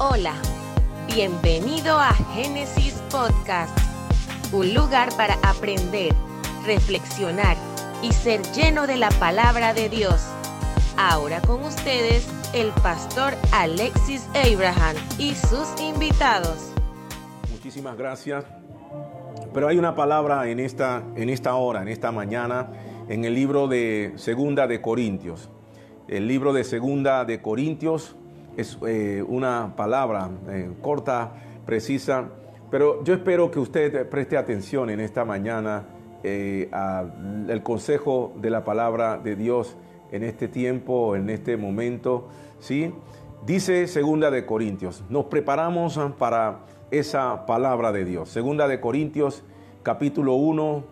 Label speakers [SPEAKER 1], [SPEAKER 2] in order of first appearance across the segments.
[SPEAKER 1] Hola, bienvenido a Génesis Podcast, un lugar para aprender, reflexionar y ser lleno de la palabra de Dios. Ahora con ustedes el pastor Alexis Abraham y sus invitados.
[SPEAKER 2] Muchísimas gracias. Pero hay una palabra en esta, en esta hora, en esta mañana, en el libro de Segunda de Corintios. El libro de Segunda de Corintios es eh, una palabra eh, corta, precisa, pero yo espero que usted preste atención en esta mañana eh, al consejo de la palabra de Dios en este tiempo, en este momento, ¿sí? Dice Segunda de Corintios, nos preparamos para esa palabra de Dios. Segunda de Corintios, capítulo 1,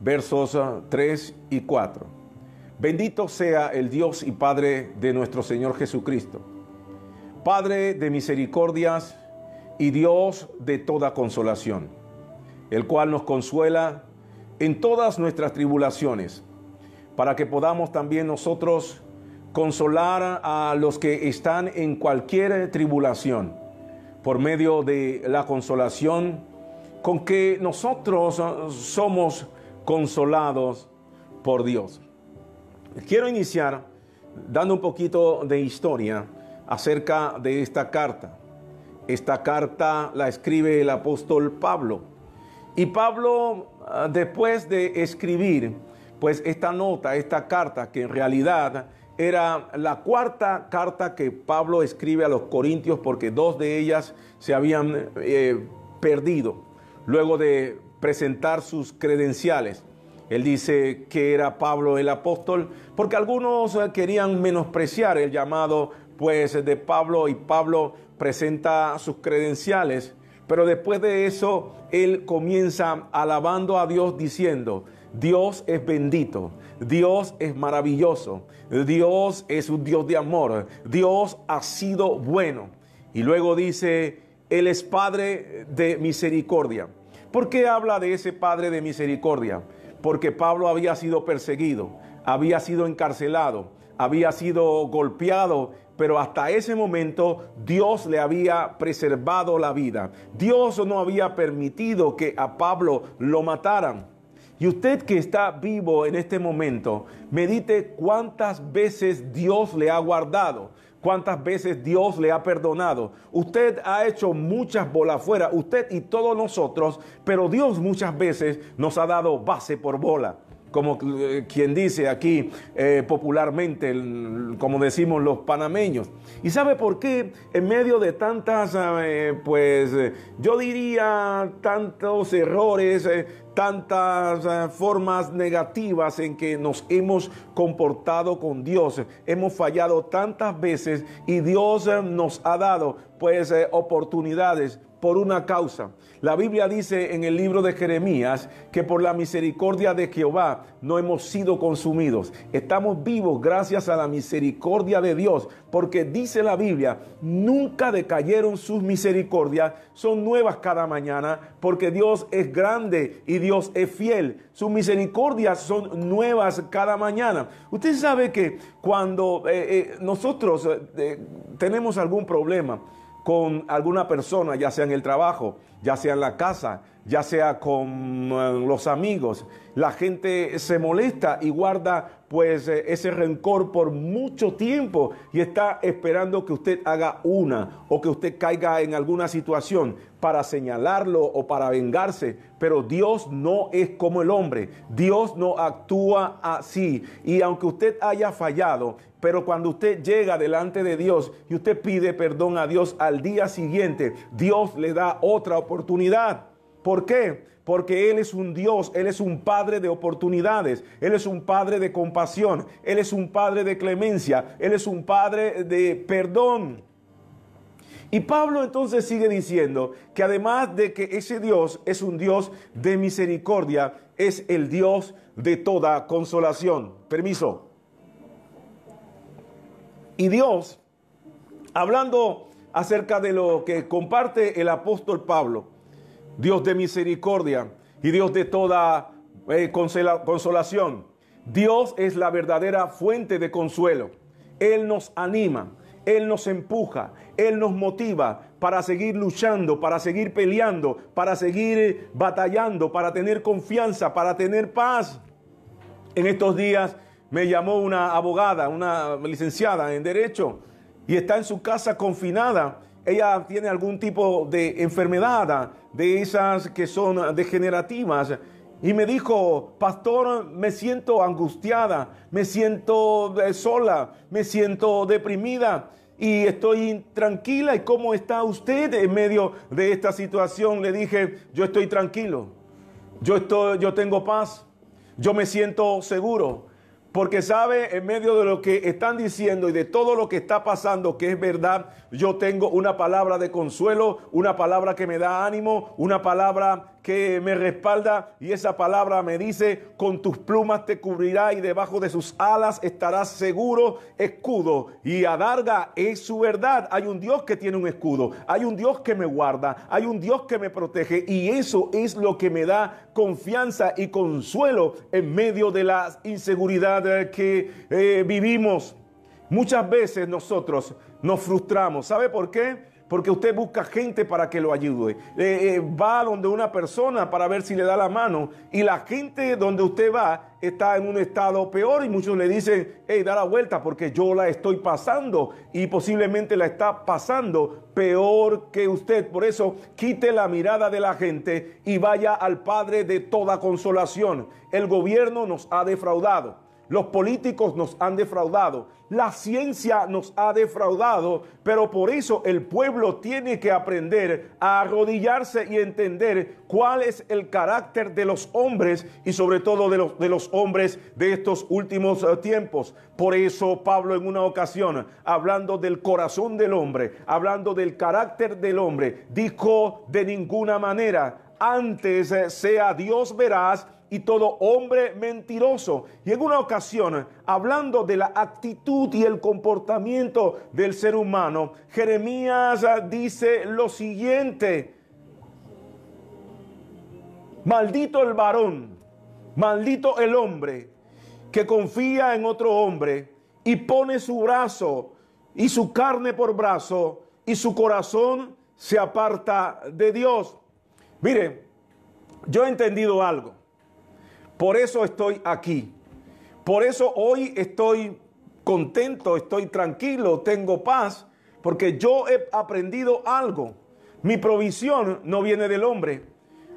[SPEAKER 2] versos 3 y 4. Bendito sea el Dios y Padre de nuestro Señor Jesucristo Padre de misericordias y Dios de toda consolación, el cual nos consuela en todas nuestras tribulaciones, para que podamos también nosotros consolar a los que están en cualquier tribulación, por medio de la consolación con que nosotros somos consolados por Dios. Quiero iniciar dando un poquito de historia acerca de esta carta. Esta carta la escribe el apóstol Pablo. Y Pablo, ah, después de escribir, pues esta nota, esta carta, que en realidad era la cuarta carta que Pablo escribe a los corintios porque dos de ellas se habían eh, perdido luego de presentar sus credenciales. Él dice que era Pablo el apóstol porque algunos eh, querían menospreciar el llamado pues de Pablo y Pablo presenta sus credenciales, pero después de eso él comienza alabando a Dios diciendo, Dios es bendito, Dios es maravilloso, Dios es un Dios de amor, Dios ha sido bueno. Y luego dice, Él es Padre de misericordia. ¿Por qué habla de ese Padre de misericordia? Porque Pablo había sido perseguido, había sido encarcelado, había sido golpeado pero hasta ese momento Dios le había preservado la vida. Dios no había permitido que a Pablo lo mataran. Y usted que está vivo en este momento, medite cuántas veces Dios le ha guardado, cuántas veces Dios le ha perdonado. Usted ha hecho muchas bolas fuera, usted y todos nosotros, pero Dios muchas veces nos ha dado base por bola como eh, quien dice aquí eh, popularmente, como decimos los panameños. ¿Y sabe por qué? En medio de tantas, eh, pues yo diría, tantos errores, tantas formas negativas en que nos hemos comportado con Dios, hemos fallado tantas veces y Dios nos ha dado pues oportunidades por una causa. La Biblia dice en el libro de Jeremías que por la misericordia de Jehová no hemos sido consumidos. Estamos vivos gracias a la misericordia de Dios, porque dice la Biblia, nunca decayeron sus misericordias, son nuevas cada mañana, porque Dios es grande y Dios es fiel. Sus misericordias son nuevas cada mañana. Usted sabe que cuando eh, eh, nosotros eh, tenemos algún problema, con alguna persona, ya sea en el trabajo, ya sea en la casa, ya sea con eh, los amigos. La gente se molesta y guarda pues eh, ese rencor por mucho tiempo y está esperando que usted haga una o que usted caiga en alguna situación para señalarlo o para vengarse. Pero Dios no es como el hombre. Dios no actúa así. Y aunque usted haya fallado, pero cuando usted llega delante de Dios y usted pide perdón a Dios al día siguiente, Dios le da otra oportunidad. ¿Por qué? Porque Él es un Dios, Él es un Padre de oportunidades, Él es un Padre de compasión, Él es un Padre de clemencia, Él es un Padre de perdón. Y Pablo entonces sigue diciendo que además de que ese Dios es un Dios de misericordia, es el Dios de toda consolación. Permiso. Y Dios, hablando acerca de lo que comparte el apóstol Pablo, Dios de misericordia y Dios de toda eh, consolación. Dios es la verdadera fuente de consuelo. Él nos anima, Él nos empuja, Él nos motiva para seguir luchando, para seguir peleando, para seguir batallando, para tener confianza, para tener paz. En estos días me llamó una abogada, una licenciada en Derecho, y está en su casa confinada. Ella tiene algún tipo de enfermedad, de esas que son degenerativas. Y me dijo, pastor, me siento angustiada, me siento eh, sola, me siento deprimida y estoy tranquila. ¿Y cómo está usted en medio de esta situación? Le dije, yo estoy tranquilo, yo, estoy, yo tengo paz, yo me siento seguro. Porque sabe, en medio de lo que están diciendo y de todo lo que está pasando, que es verdad, yo tengo una palabra de consuelo, una palabra que me da ánimo, una palabra que me respalda y esa palabra me dice, con tus plumas te cubrirá y debajo de sus alas estarás seguro, escudo. Y adarga es su verdad. Hay un Dios que tiene un escudo, hay un Dios que me guarda, hay un Dios que me protege y eso es lo que me da confianza y consuelo en medio de la inseguridad que eh, vivimos. Muchas veces nosotros nos frustramos. ¿Sabe por qué? Porque usted busca gente para que lo ayude. Eh, eh, va donde una persona para ver si le da la mano y la gente donde usted va está en un estado peor y muchos le dicen, hey, da la vuelta porque yo la estoy pasando y posiblemente la está pasando peor que usted. Por eso quite la mirada de la gente y vaya al Padre de toda consolación. El gobierno nos ha defraudado. Los políticos nos han defraudado, la ciencia nos ha defraudado, pero por eso el pueblo tiene que aprender a arrodillarse y entender cuál es el carácter de los hombres y sobre todo de los, hombres de estos últimos eh, tiempos. Por eso Pablo en una ocasión, hablando del corazón del hombre, hablando del carácter del hombre, dijo de ninguna manera, antes eh, sea Dios veraz y todo hombre mentiroso. Y en una ocasión, hablando de la actitud y el comportamiento del ser humano, Jeremías dice lo siguiente, maldito el varón, maldito el hombre que confía en otro hombre y pone su brazo y su carne por brazo y su corazón se aparta de Dios. Mire, yo he entendido algo. Por eso estoy aquí. Por eso hoy estoy contento, estoy tranquilo, tengo paz, porque yo he aprendido algo. Mi provisión no viene del hombre.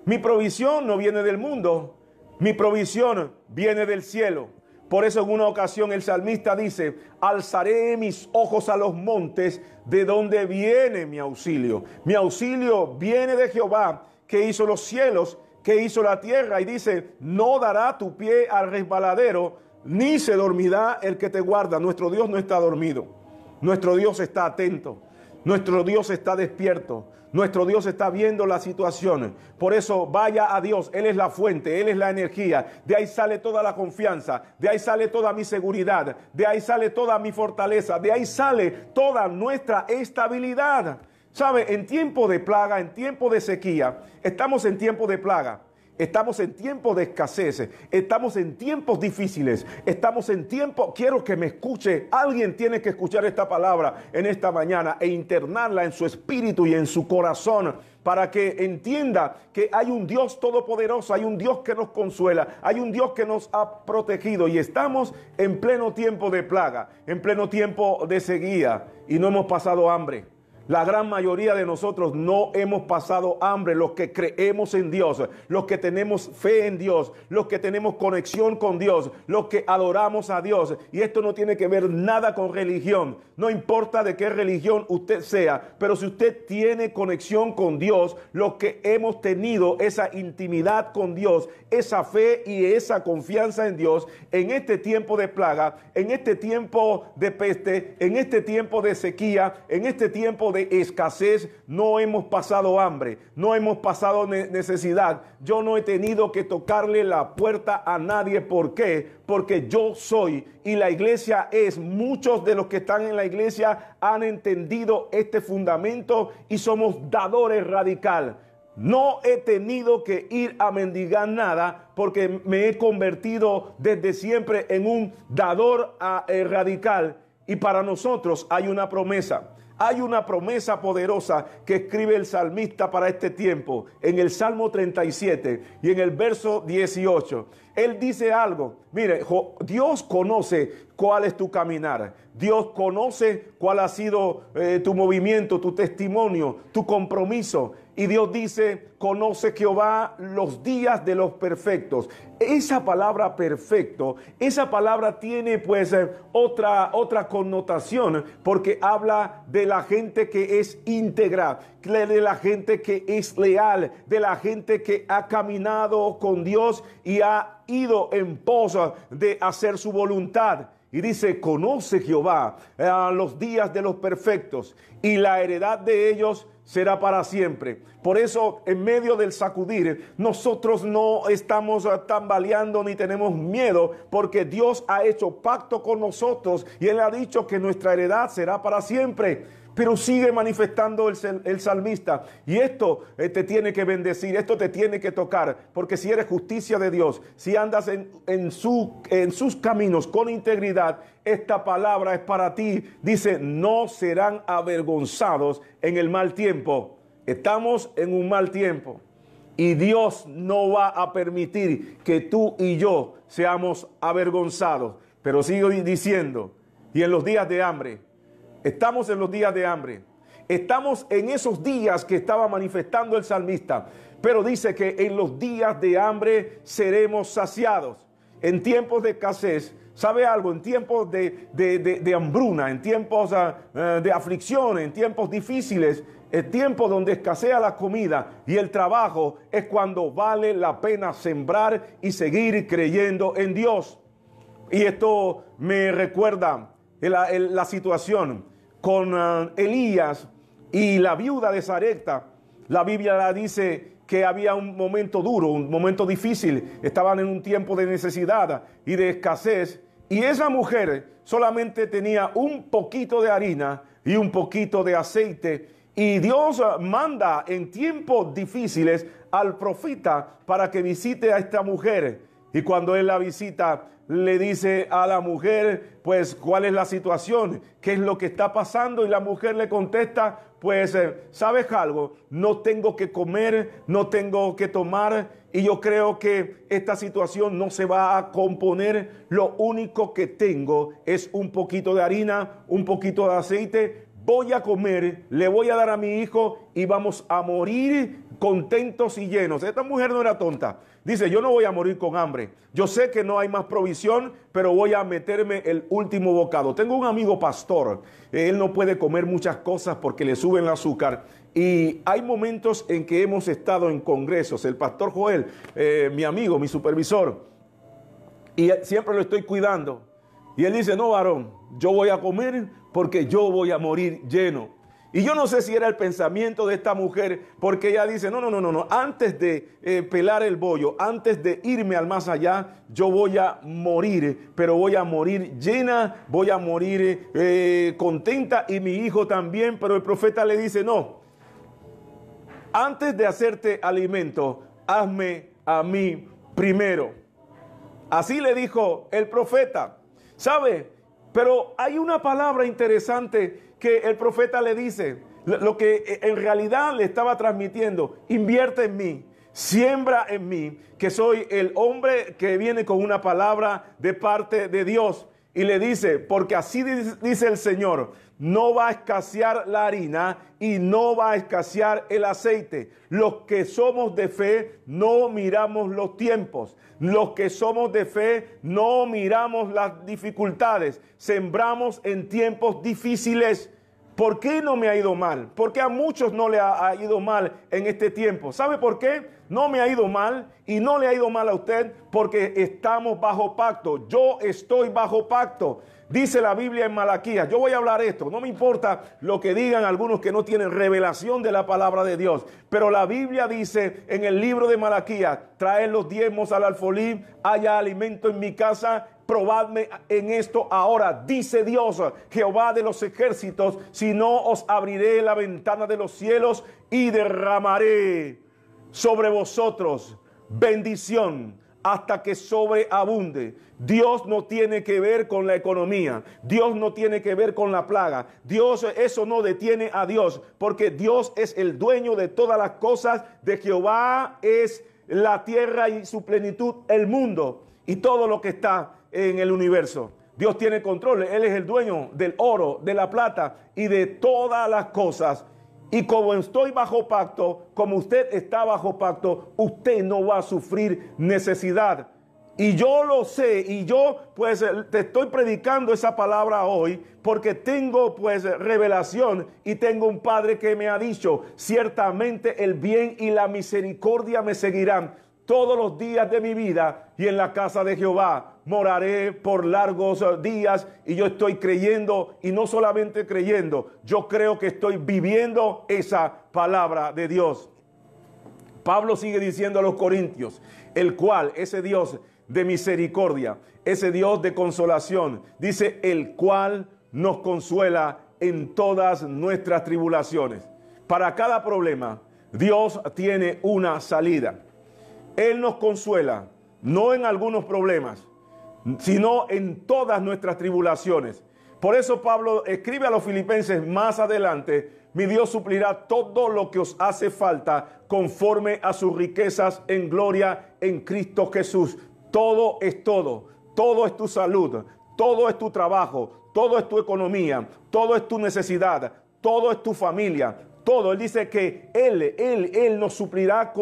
[SPEAKER 2] Mi provisión no viene del mundo. Mi provisión viene del cielo. Por eso en una ocasión el salmista dice, alzaré mis ojos a los montes, de donde viene mi auxilio. Mi auxilio viene de Jehová, que hizo los cielos que hizo la tierra y dice, no dará tu pie al resbaladero, ni se dormirá el que te guarda. Nuestro Dios no está dormido, nuestro Dios está atento, nuestro Dios está despierto, nuestro Dios está viendo la situación. Por eso vaya a Dios, Él es la fuente, Él es la energía, de ahí sale toda la confianza, de ahí sale toda mi seguridad, de ahí sale toda mi fortaleza, de ahí sale toda nuestra estabilidad. ¿Sabe? En tiempo de plaga, en tiempo de sequía, estamos en tiempo de plaga. Estamos en tiempo de escasez, estamos en tiempos difíciles, estamos en tiempo, quiero que me escuche, alguien tiene que escuchar esta palabra en esta mañana e internarla en su espíritu y en su corazón para que entienda que hay un Dios todopoderoso, hay un Dios que nos consuela, hay un Dios que nos ha protegido y estamos en pleno tiempo de plaga, en pleno tiempo de sequía y no hemos pasado hambre. La gran mayoría de nosotros no hemos pasado hambre, los que creemos en Dios, los que tenemos fe en Dios, los que tenemos conexión con Dios, los que adoramos a Dios. Y esto no tiene que ver nada con religión, no importa de qué religión usted sea, pero si usted tiene conexión con Dios, los que hemos tenido esa intimidad con Dios, esa fe y esa confianza en Dios, en este tiempo de plaga, en este tiempo de peste, en este tiempo de sequía, en este tiempo de escasez, no hemos pasado hambre, no hemos pasado necesidad. Yo no he tenido que tocarle la puerta a nadie. ¿Por qué? Porque yo soy y la iglesia es. Muchos de los que están en la iglesia han entendido este fundamento y somos dadores radical. No he tenido que ir a mendigar nada porque me he convertido desde siempre en un dador ah, eh, radical y para nosotros hay una promesa. Hay una promesa poderosa que escribe el salmista para este tiempo en el Salmo 37 y en el verso 18. Él dice algo, mire, Dios conoce cuál es tu caminar, Dios conoce cuál ha sido eh, tu movimiento, tu testimonio, tu compromiso. Y Dios dice, conoce Jehová los días de los perfectos. Esa palabra perfecto, esa palabra tiene pues eh, otra, otra connotación porque habla de la gente que es íntegra, de la gente que es leal, de la gente que ha caminado con Dios y ha ido en pos de hacer su voluntad. Y dice, conoce Jehová a los días de los perfectos y la heredad de ellos será para siempre. Por eso, en medio del sacudir, nosotros no estamos tambaleando ni tenemos miedo, porque Dios ha hecho pacto con nosotros y Él ha dicho que nuestra heredad será para siempre pero sigue manifestando el, salmista. Y esto eh, te tiene que bendecir, esto te tiene que tocar, porque si eres justicia de Dios, si andas en, en sus caminos con integridad, esta palabra es para ti. Dice, no serán avergonzados en el mal tiempo. Estamos en un mal tiempo. Y Dios no va a permitir que tú y yo seamos avergonzados. Pero sigo diciendo, y en los días de hambre, Estamos en los días de hambre. Estamos en esos días que estaba manifestando el salmista. Pero dice que en los días de hambre seremos saciados. En tiempos de escasez, ¿sabe algo? En tiempos de, hambruna, en tiempos ah, eh, de aflicción, en tiempos difíciles, el tiempo donde escasea la comida y el trabajo es cuando vale la pena sembrar y seguir creyendo en Dios. Y esto me recuerda la, situación con uh, Elías y la viuda de Sarepta, la Biblia la dice que había un momento duro, un momento difícil, estaban en un tiempo de necesidad y de escasez, y esa mujer solamente tenía un poquito de harina y un poquito de aceite, y Dios manda en tiempos difíciles al profeta para que visite a esta mujer. Y cuando él la visita, le dice a la mujer, pues, cuál es la situación, qué es lo que está pasando, y la mujer le contesta, pues, eh, ¿sabes algo? No tengo que comer, no tengo que tomar, y yo creo que esta situación no se va a componer. Lo único que tengo es un poquito de harina, un poquito de aceite, voy a comer, le voy a dar a mi hijo y vamos a morir contentos y llenos. Esta mujer no era tonta. Dice, yo no voy a morir con hambre. Yo sé que no hay más provisión, pero voy a meterme el último bocado. Tengo un amigo pastor. Él no puede comer muchas cosas porque le suben el azúcar. Y hay momentos en que hemos estado en congresos. El pastor Joel, eh, mi amigo, mi supervisor, y siempre lo estoy cuidando. Y él dice, no, varón, yo voy a comer porque yo voy a morir lleno. Y yo no sé si era el pensamiento de esta mujer, porque ella dice, no, no, no, no, no, antes de eh, pelar el bollo, antes de irme al más allá, yo voy a morir, pero voy a morir llena, voy a morir eh, contenta y mi hijo también, pero el profeta le dice, no, antes de hacerte alimento, hazme a mí primero. Así le dijo el profeta, ¿sabe? Pero hay una palabra interesante que el profeta le dice, lo que en realidad le estaba transmitiendo, invierte en mí, siembra en mí, que soy el hombre que viene con una palabra de parte de Dios. Y le dice, porque así dice el Señor, no va a escasear la harina y no va a escasear el aceite. Los que somos de fe no miramos los tiempos. Los que somos de fe no miramos las dificultades. Sembramos en tiempos difíciles. ¿Por qué no me ha ido mal? Porque a muchos no le ha, ido mal en este tiempo. ¿Sabe por qué? No me ha ido mal y no le ha ido mal a usted porque estamos bajo pacto. Yo estoy bajo pacto. Dice la Biblia en Malaquías, yo voy a hablar esto, no me importa lo que digan algunos que no tienen revelación de la palabra de Dios, pero la Biblia dice en el libro de Malaquías, trae los diezmos al alfolí, haya alimento en mi casa probadme en esto ahora, dice Dios, Jehová de los ejércitos, si no os abriré la ventana de los cielos y derramaré sobre vosotros bendición hasta que sobreabunde. Dios no tiene que ver con la economía. Dios no tiene que ver con la plaga. Dios, eso no detiene a Dios, porque Dios es el dueño de todas las cosas. De Jehová es la tierra y su plenitud, el mundo y todo lo que está en el universo. Dios tiene control. Él es el dueño del oro, de la plata y de todas las cosas. Y como estoy bajo pacto, como usted está bajo pacto, usted no va a sufrir necesidad. Y yo lo sé, y yo pues te estoy predicando esa palabra hoy porque tengo pues revelación y tengo un Padre que me ha dicho, ciertamente el bien y la misericordia me seguirán todos los días de mi vida y en la casa de Jehová moraré por largos días y yo estoy creyendo y no solamente creyendo, yo creo que estoy viviendo esa palabra de Dios. Pablo sigue diciendo a los corintios, el cual, ese Dios de misericordia, ese Dios de consolación. Dice, el cual nos consuela en todas nuestras tribulaciones. Para cada problema, Dios tiene una salida. Él nos consuela, no en algunos problemas, sino en todas nuestras tribulaciones. Por eso Pablo escribe a los filipenses más adelante, mi Dios suplirá todo lo que os hace falta conforme a sus riquezas en gloria en Cristo Jesús. Todo es todo. Todo es tu salud. Todo es tu trabajo. Todo es tu economía. Todo es tu necesidad. Todo es tu familia. Todo. Él dice que Él, Él, Él nos suplirá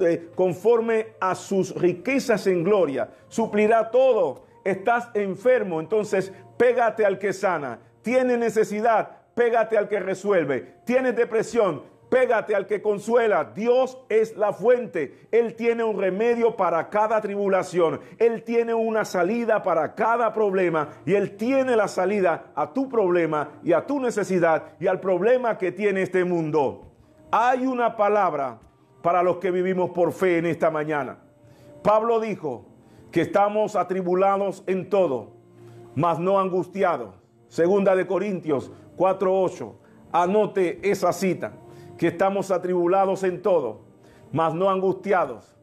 [SPEAKER 2] eh, conforme a sus riquezas en gloria. Suplirá todo. Estás enfermo, entonces pégate al que sana. Tienes necesidad, pégate al que resuelve. Tienes depresión, Pégate al que consuela. Dios es la fuente. Él tiene un remedio para cada tribulación. Él tiene una salida para cada problema. Y Él tiene la salida a tu problema y a tu necesidad y al problema que tiene este mundo. Hay una palabra para los que vivimos por fe en esta mañana. Pablo dijo que estamos atribulados en todo, mas no angustiados. Segunda de Corintios 4:8. Anote esa cita que estamos atribulados en todo, mas no angustiados,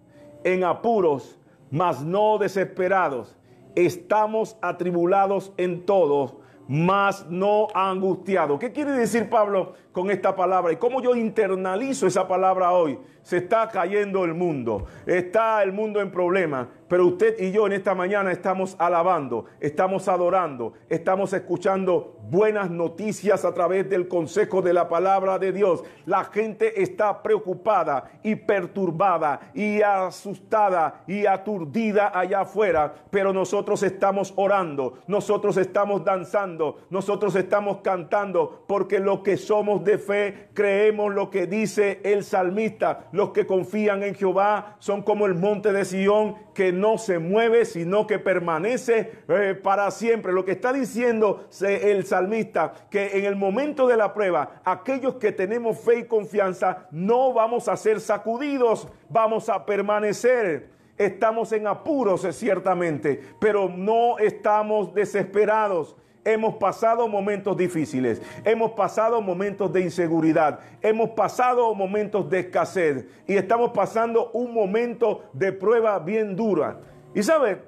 [SPEAKER 2] en apuros, mas no desesperados. Estamos atribulados en todo, mas no angustiados. ¿Qué quiere decir Pablo con esta palabra? ¿Y cómo yo internalizo esa palabra hoy? Se está cayendo el mundo, está el mundo en problemas, pero usted y yo en esta mañana estamos alabando, estamos adorando, estamos escuchando buenas noticias a través del consejo de la palabra de Dios. La gente está preocupada y perturbada y asustada y aturdida allá afuera, pero nosotros estamos orando, nosotros estamos danzando, nosotros estamos cantando, porque lo que somos de fe creemos lo que dice el salmista. Los que confían en Jehová son como el monte de Sión que no se mueve, sino que permanece eh, para siempre. Lo que está diciendo el salmista, que en el momento de la prueba, aquellos que tenemos fe y confianza, no vamos a ser sacudidos, vamos a permanecer. Estamos en apuros, ciertamente, pero no estamos desesperados. Hemos pasado momentos difíciles, hemos pasado momentos de inseguridad, hemos pasado momentos de escasez y estamos pasando un momento de prueba bien dura. Y sabe,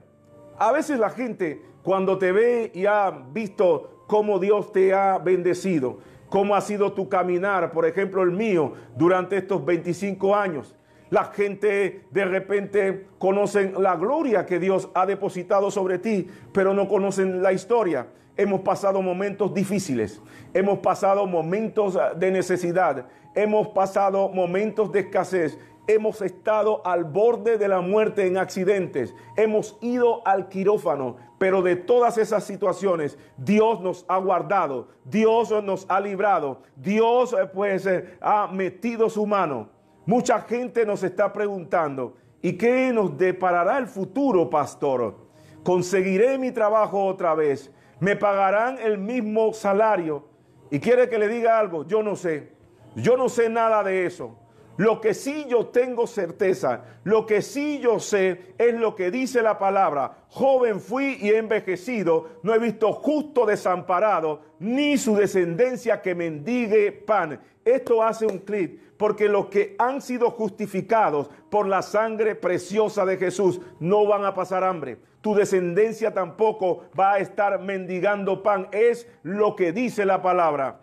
[SPEAKER 2] a veces la gente cuando te ve y ha visto cómo Dios te ha bendecido, cómo ha sido tu caminar, por ejemplo el mío, durante estos 25 años, la gente de repente conocen la gloria que Dios ha depositado sobre ti, pero no conocen la historia. Hemos pasado momentos difíciles, hemos pasado momentos de necesidad, hemos pasado momentos de escasez, hemos estado al borde de la muerte en accidentes, hemos ido al quirófano, pero de todas esas situaciones Dios nos ha guardado, Dios nos ha librado, Dios eh, pues eh, ha metido su mano. Mucha gente nos está preguntando, ¿y qué nos deparará el futuro, pastor? ¿Conseguiré mi trabajo otra vez? Me pagarán el mismo salario. Y quiere que le diga algo, yo no sé, yo no sé nada de eso. Lo que sí yo tengo certeza, lo que sí yo sé es lo que dice la palabra. Joven fui y envejecido, no he visto justo desamparado, ni su descendencia que mendigue pan. Esto hace un clic, porque los que han sido justificados por la sangre preciosa de Jesús no van a pasar hambre. Tu descendencia tampoco va a estar mendigando pan. Es lo que dice la palabra.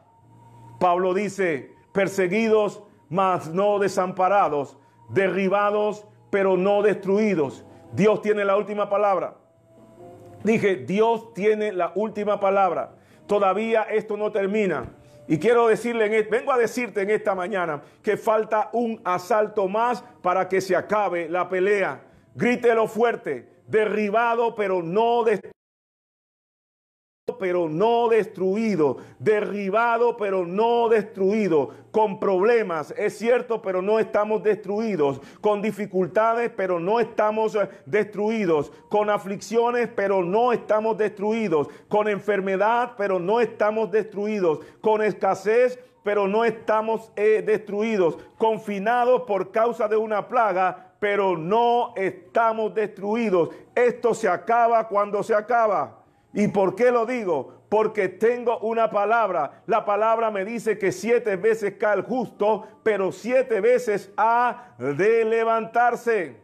[SPEAKER 2] Pablo dice, perseguidos mas no desamparados, derribados, pero no destruidos. Dios tiene la última palabra. Dije, Dios tiene la última palabra. Todavía esto no termina. Y quiero decirle, e, vengo a decirte en esta mañana que falta un asalto más para que se acabe la pelea. Grítelo fuerte, derribado pero no destruido pero no destruido, derribado pero no destruido, con problemas, es cierto, pero no estamos destruidos, con dificultades, pero no estamos eh, destruidos, con aflicciones, pero no estamos destruidos, con enfermedad, pero no estamos destruidos, con escasez, pero no estamos eh, destruidos, confinados por causa de una plaga, pero no estamos destruidos. Esto se acaba cuando se acaba. ¿Y por qué lo digo? Porque tengo una palabra. La palabra me dice que siete veces cae el justo, pero siete veces ha de levantarse.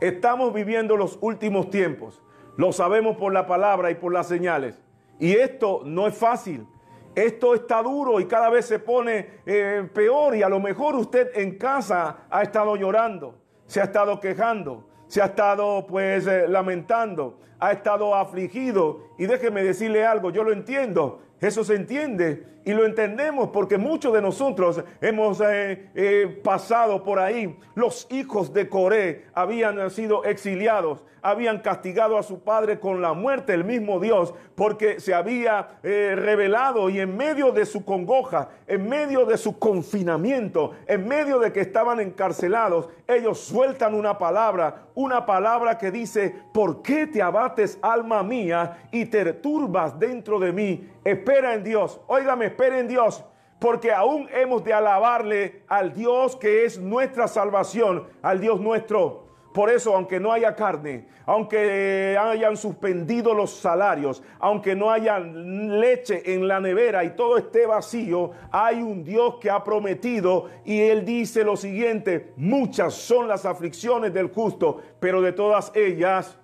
[SPEAKER 2] Estamos viviendo los últimos tiempos. Lo sabemos por la palabra y por las señales. Y esto no es fácil. Esto está duro y cada vez se pone eh, peor y a lo mejor usted en casa ha estado llorando, se ha estado quejando, se ha estado pues eh, lamentando, ha estado afligido. Y déjeme decirle algo, yo lo entiendo, eso se entiende y lo entendemos porque muchos de nosotros hemos eh, eh, pasado por ahí. Los hijos de Coré habían sido exiliados, habían castigado a su padre con la muerte, el mismo Dios, porque se había eh, revelado y en medio de su congoja, en medio de su confinamiento, en medio de que estaban encarcelados, ellos sueltan una palabra, una palabra que dice, ¿por qué te abates alma mía y te turbas dentro de mí? Espera en Dios. Óigame, espera en Dios. Porque aún hemos de alabarle al Dios que es nuestra salvación, al Dios nuestro. Por eso, aunque no haya carne, aunque hayan suspendido los salarios, aunque no haya leche en la nevera y todo esté vacío, hay un Dios que ha prometido y él dice lo siguiente, muchas son las aflicciones del justo, pero de todas ellas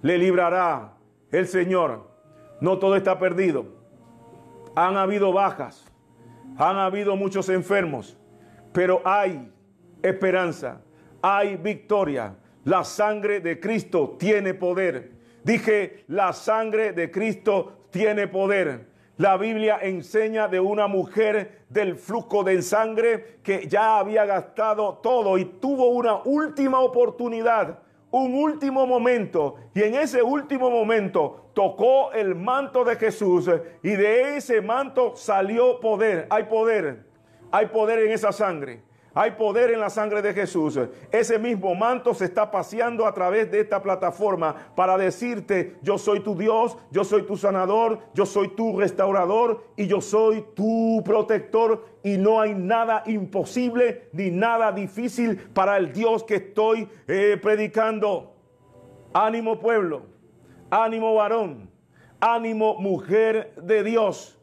[SPEAKER 2] le librará el Señor. No todo está perdido han habido bajas, han habido muchos enfermos, pero hay esperanza, hay victoria. La sangre de Cristo tiene poder. Dije, la sangre de Cristo tiene poder. La Biblia enseña de una mujer del flujo de sangre que ya había gastado todo y tuvo una última oportunidad un último momento y en ese último momento tocó el manto de Jesús y de ese manto salió poder. Hay poder, hay poder en esa sangre. Hay poder en la sangre de Jesús. Ese mismo manto se está paseando a través de esta plataforma para decirte, yo soy tu Dios, yo soy tu sanador, yo soy tu restaurador y yo soy tu protector. Y no hay nada imposible ni nada difícil para el Dios que estoy eh, predicando. Ánimo pueblo, ánimo varón, ánimo mujer de Dios.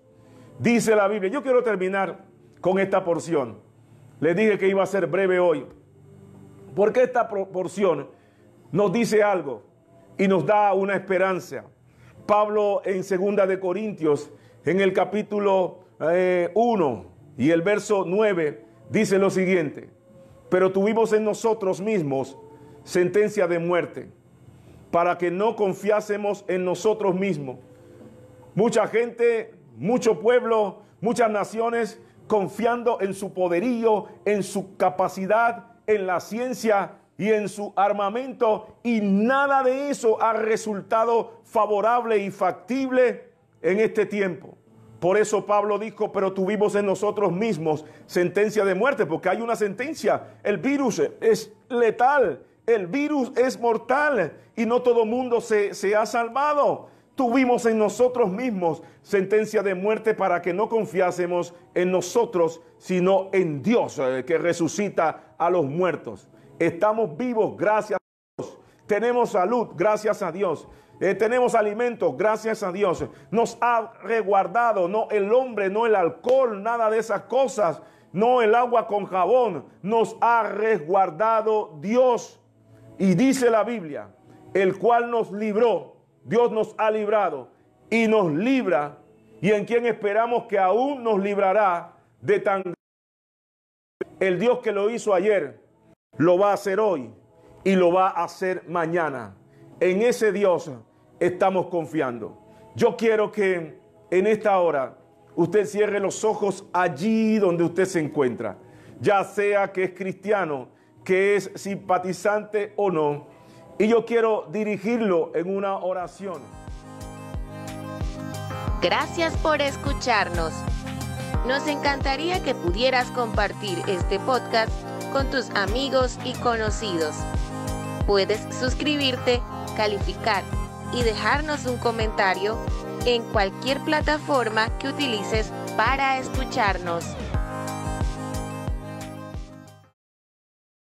[SPEAKER 2] Dice la Biblia. Yo quiero terminar con esta porción. Les dije que iba a ser breve hoy. Porque esta porción nos dice algo y nos da una esperanza. Pablo en segunda de Corintios, en el capítulo 1 eh, y el verso 9, dice lo siguiente. Pero tuvimos en nosotros mismos sentencia de muerte, para que no confiásemos en nosotros mismos. Mucha gente, mucho pueblo, muchas naciones confiando en su poderío, en su capacidad, en la ciencia y en su armamento, y nada de eso ha resultado favorable y factible en este tiempo. Por eso Pablo dijo, pero tuvimos en nosotros mismos sentencia de muerte, porque hay una sentencia. El virus es letal, el virus es mortal y no todo mundo se, se ha salvado. tuvimos en nosotros mismos sentencia de muerte para que no confiásemos en nosotros, sino en Dios, eh, que resucita a los muertos. Estamos vivos gracias a Dios. Tenemos salud gracias a Dios. Eh, tenemos alimentos, gracias a Dios. Nos ha reguardado, no el hombre, no el alcohol, nada de esas cosas, no el agua con jabón. Nos ha resguardado Dios. Y dice la Biblia, el cual nos libró, Dios nos ha librado y nos libra, y en quien esperamos que aún nos librará de tan... El Dios que lo hizo ayer, lo va a hacer hoy y lo va a hacer mañana. En ese Dios estamos confiando. Yo quiero que en esta hora usted cierre los ojos allí donde usted se encuentra, ya sea que es cristiano, que es simpatizante o no. Y yo quiero dirigirlo en una oración.
[SPEAKER 1] Gracias por escucharnos. Nos encantaría que pudieras compartir este podcast con tus amigos y conocidos. Puedes suscribirte, calificar y dejarnos un comentario en cualquier plataforma que utilices para escucharnos.